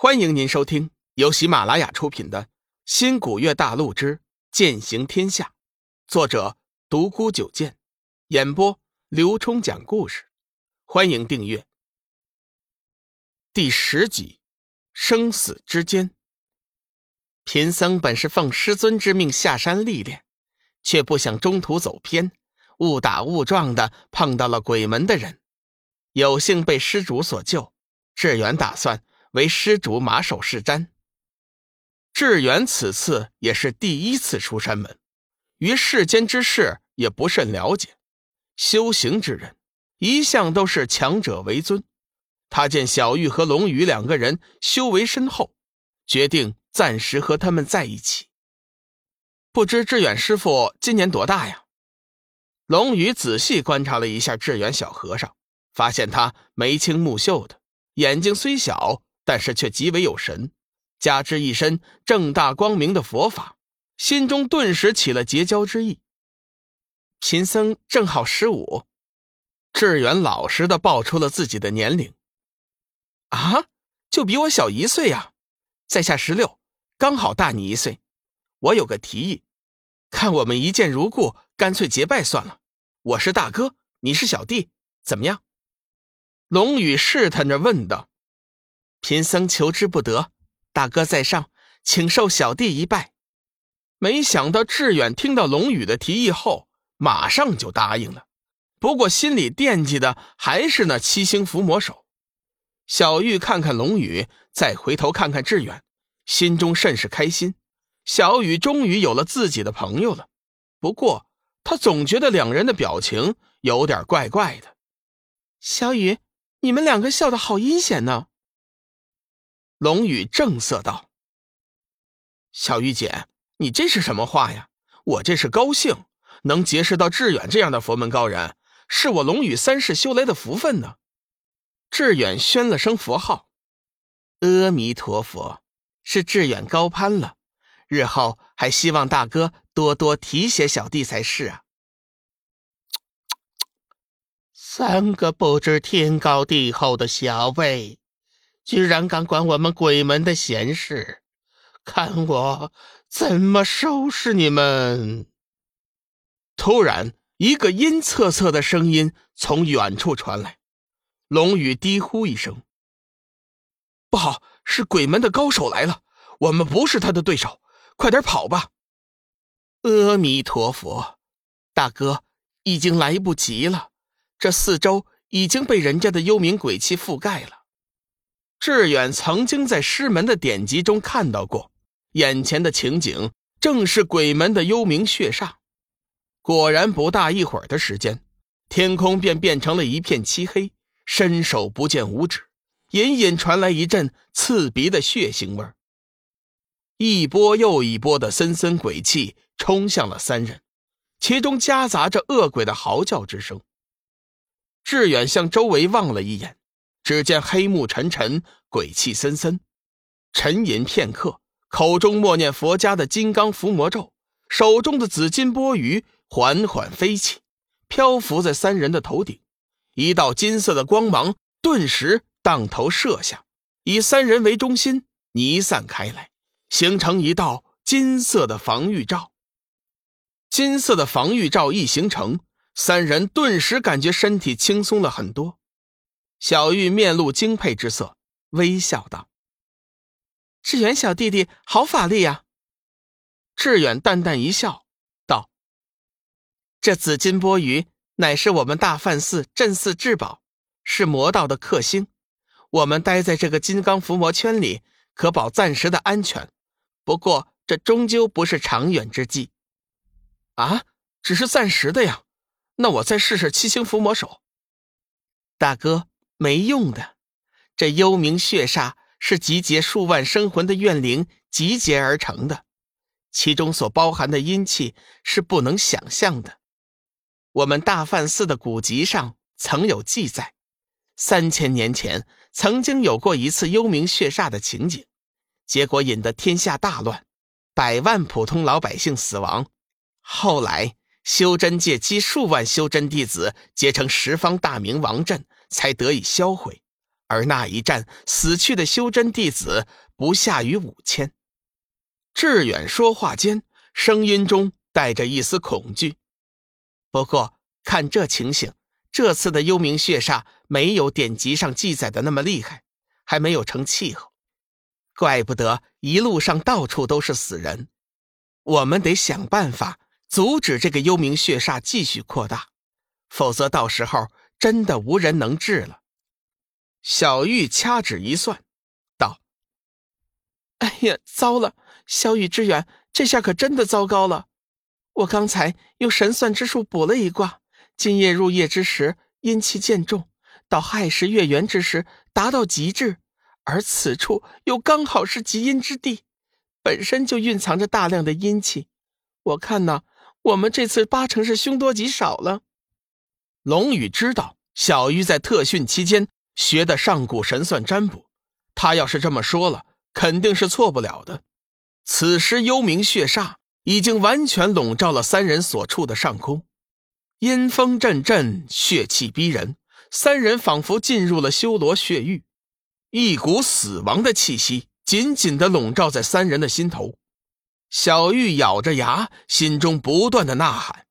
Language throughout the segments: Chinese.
欢迎您收听由喜马拉雅出品的《新古月大陆之剑行天下》，作者独孤九剑，演播刘冲讲故事。欢迎订阅。第十集，生死之间。贫僧本是奉师尊之命下山历练，却不想中途走偏，误打误撞的碰到了鬼门的人，有幸被施主所救。志远打算。为施主马首是瞻。志远此次也是第一次出山门，于世间之事也不甚了解。修行之人一向都是强者为尊。他见小玉和龙宇两个人修为深厚，决定暂时和他们在一起。不知志远师傅今年多大呀？龙宇仔细观察了一下志远小和尚，发现他眉清目秀的，眼睛虽小。但是却极为有神，加之一身正大光明的佛法，心中顿时起了结交之意。贫僧正好十五，志远老实的报出了自己的年龄。啊，就比我小一岁呀，在下十六，刚好大你一岁。我有个提议，看我们一见如故，干脆结拜算了。我是大哥，你是小弟，怎么样？龙宇试探着问道。贫僧求之不得，大哥在上，请受小弟一拜。没想到志远听到龙宇的提议后，马上就答应了。不过心里惦记的还是那七星伏魔手。小玉看看龙宇，再回头看看志远，心中甚是开心。小雨终于有了自己的朋友了。不过他总觉得两人的表情有点怪怪的。小雨，你们两个笑得好阴险呢。龙宇正色道：“小玉姐，你这是什么话呀？我这是高兴，能结识到志远这样的佛门高人，是我龙宇三世修来的福分呢。”志远宣了声佛号：“阿弥陀佛，是志远高攀了，日后还希望大哥多多提携小弟才是啊。”三个不知天高地厚的小辈。居然敢管我们鬼门的闲事，看我怎么收拾你们！突然，一个阴恻恻的声音从远处传来，龙宇低呼一声：“不好，是鬼门的高手来了！我们不是他的对手，快点跑吧！”阿弥陀佛，大哥，已经来不及了，这四周已经被人家的幽冥鬼气覆盖了。志远曾经在师门的典籍中看到过，眼前的情景正是鬼门的幽冥血煞。果然，不大一会儿的时间，天空便变成了一片漆黑，伸手不见五指，隐隐传来一阵刺鼻的血腥味一波又一波的森森鬼气冲向了三人，其中夹杂着恶鬼的嚎叫之声。志远向周围望了一眼。只见黑幕沉沉，鬼气森森，沉吟片刻，口中默念佛家的金刚伏魔咒，手中的紫金钵盂缓缓飞起，漂浮在三人的头顶，一道金色的光芒顿时荡头射下，以三人为中心弥散开来，形成一道金色的防御罩。金色的防御罩一形成，三人顿时感觉身体轻松了很多。小玉面露敬佩之色，微笑道：“志远小弟弟好法力呀！”志远淡淡一笑，道：“这紫金钵盂乃是我们大梵寺镇寺至宝，是魔道的克星。我们待在这个金刚伏魔圈里，可保暂时的安全。不过，这终究不是长远之计。”啊，只是暂时的呀？那我再试试七星伏魔手。大哥。没用的，这幽冥血煞是集结数万生魂的怨灵集结而成的，其中所包含的阴气是不能想象的。我们大梵寺的古籍上曾有记载，三千年前曾经有过一次幽冥血煞的情景，结果引得天下大乱，百万普通老百姓死亡。后来修真界积数万修真弟子结成十方大明王阵。才得以销毁，而那一战死去的修真弟子不下于五千。志远说话间，声音中带着一丝恐惧。不过，看这情形，这次的幽冥血煞没有典籍上记载的那么厉害，还没有成气候。怪不得一路上到处都是死人。我们得想办法阻止这个幽冥血煞继续扩大，否则到时候真的无人能治了。小玉掐指一算，道：“哎呀，糟了！小雨之远，这下可真的糟糕了。我刚才用神算之术卜了一卦，今夜入夜之时阴气渐重，到亥时月圆之时达到极致，而此处又刚好是极阴之地。”本身就蕴藏着大量的阴气，我看呢，我们这次八成是凶多吉少了。龙宇知道小玉在特训期间学的上古神算占卜，他要是这么说了，肯定是错不了的。此时幽冥血煞已经完全笼罩了三人所处的上空，阴风阵阵，血气逼人，三人仿佛进入了修罗血域，一股死亡的气息。紧紧的笼罩在三人的心头，小玉咬着牙，心中不断的呐喊：“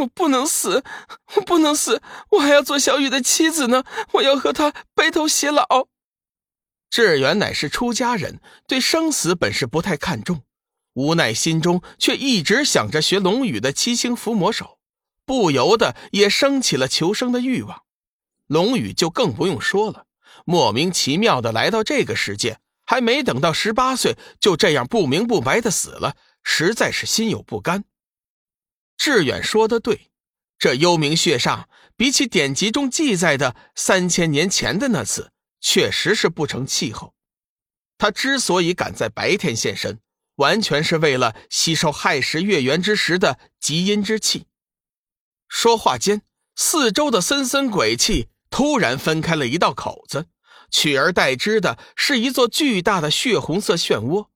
我不能死，我不能死，我还要做小雨的妻子呢，我要和他白头偕老。”志远乃是出家人，对生死本是不太看重，无奈心中却一直想着学龙宇的七星伏魔手，不由得也升起了求生的欲望。龙宇就更不用说了。莫名其妙的来到这个世界，还没等到十八岁，就这样不明不白的死了，实在是心有不甘。志远说的对，这幽冥血煞比起典籍中记载的三千年前的那次，确实是不成气候。他之所以敢在白天现身，完全是为了吸收亥时月圆之时的极阴之气。说话间，四周的森森鬼气。突然分开了一道口子，取而代之的是一座巨大的血红色漩涡，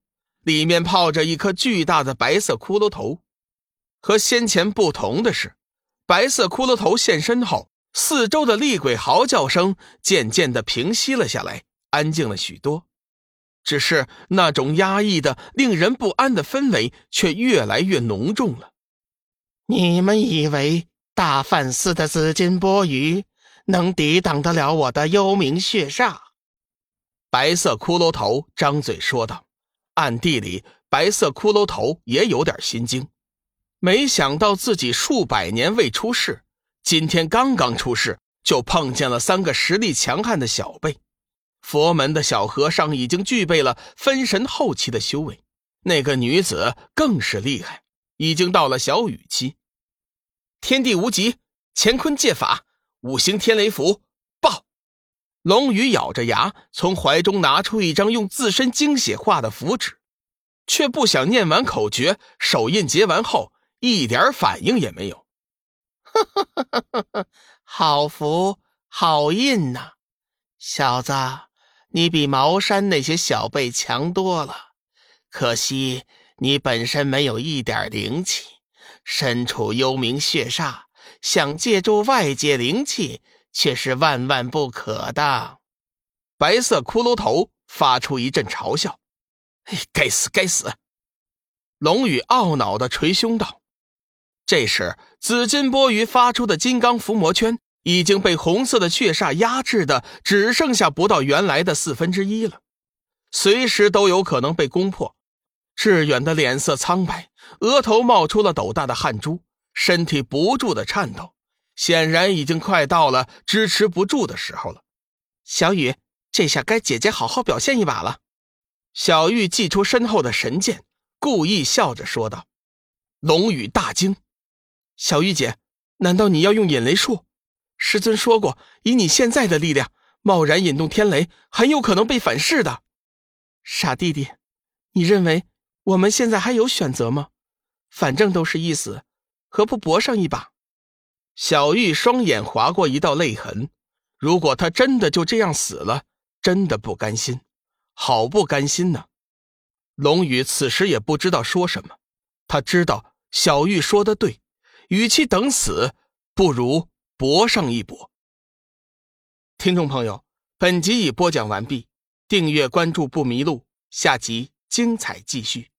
里面泡着一颗巨大的白色骷髅头。和先前不同的是，白色骷髅头现身后，四周的厉鬼嚎叫声渐渐的平息了下来，安静了许多。只是那种压抑的、令人不安的氛围却越来越浓重了。你们以为大梵寺的紫金钵盂？能抵挡得了我的幽冥血煞？白色骷髅头张嘴说道。暗地里，白色骷髅头也有点心惊，没想到自己数百年未出世，今天刚刚出世，就碰见了三个实力强悍的小辈。佛门的小和尚已经具备了分神后期的修为，那个女子更是厉害，已经到了小雨期。天地无极，乾坤借法。五行天雷符，爆！龙宇咬着牙，从怀中拿出一张用自身精血画的符纸，却不想念完口诀，手印结完后，一点反应也没有。好福，好印呐！小子，你比茅山那些小辈强多了。可惜你本身没有一点灵气，身处幽冥血煞。想借助外界灵气，却是万万不可的。白色骷髅头发出一阵嘲笑：“哎，该死，该死！”龙宇懊恼的捶胸道：“这时，紫金钵盂发出的金刚伏魔圈已经被红色的血煞压制的只剩下不到原来的四分之一了，随时都有可能被攻破。”志远的脸色苍白，额头冒出了斗大的汗珠。身体不住的颤抖，显然已经快到了支持不住的时候了。小雨，这下该姐姐好好表现一把了。小玉祭出身后的神剑，故意笑着说道。龙宇大惊：“小玉姐，难道你要用引雷术？师尊说过，以你现在的力量，贸然引动天雷，很有可能被反噬的。”傻弟弟，你认为我们现在还有选择吗？反正都是一死。何不搏上一把？小玉双眼划过一道泪痕。如果他真的就这样死了，真的不甘心，好不甘心呢。龙宇此时也不知道说什么。他知道小玉说的对，与其等死，不如搏上一搏。听众朋友，本集已播讲完毕，订阅关注不迷路，下集精彩继续。